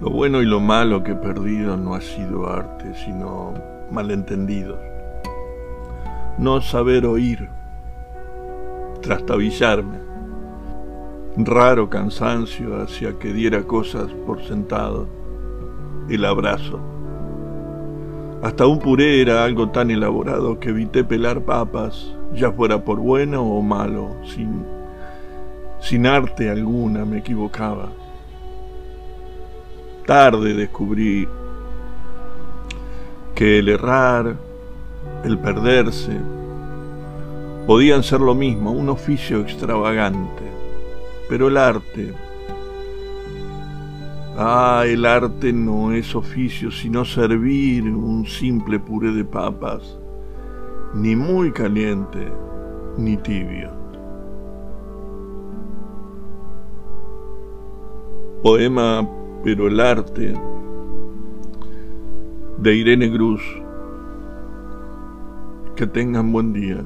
Lo bueno y lo malo que he perdido no ha sido arte, sino malentendidos. No saber oír, trastabillarme, raro cansancio hacia que diera cosas por sentado, el abrazo. Hasta un puré era algo tan elaborado que evité pelar papas, ya fuera por bueno o malo, sin, sin arte alguna me equivocaba. Tarde descubrí que el errar, el perderse, podían ser lo mismo, un oficio extravagante, pero el arte, ah, el arte no es oficio, sino servir un simple puré de papas, ni muy caliente, ni tibio. Poema pero el arte de Irene Cruz. Que tengan buen día.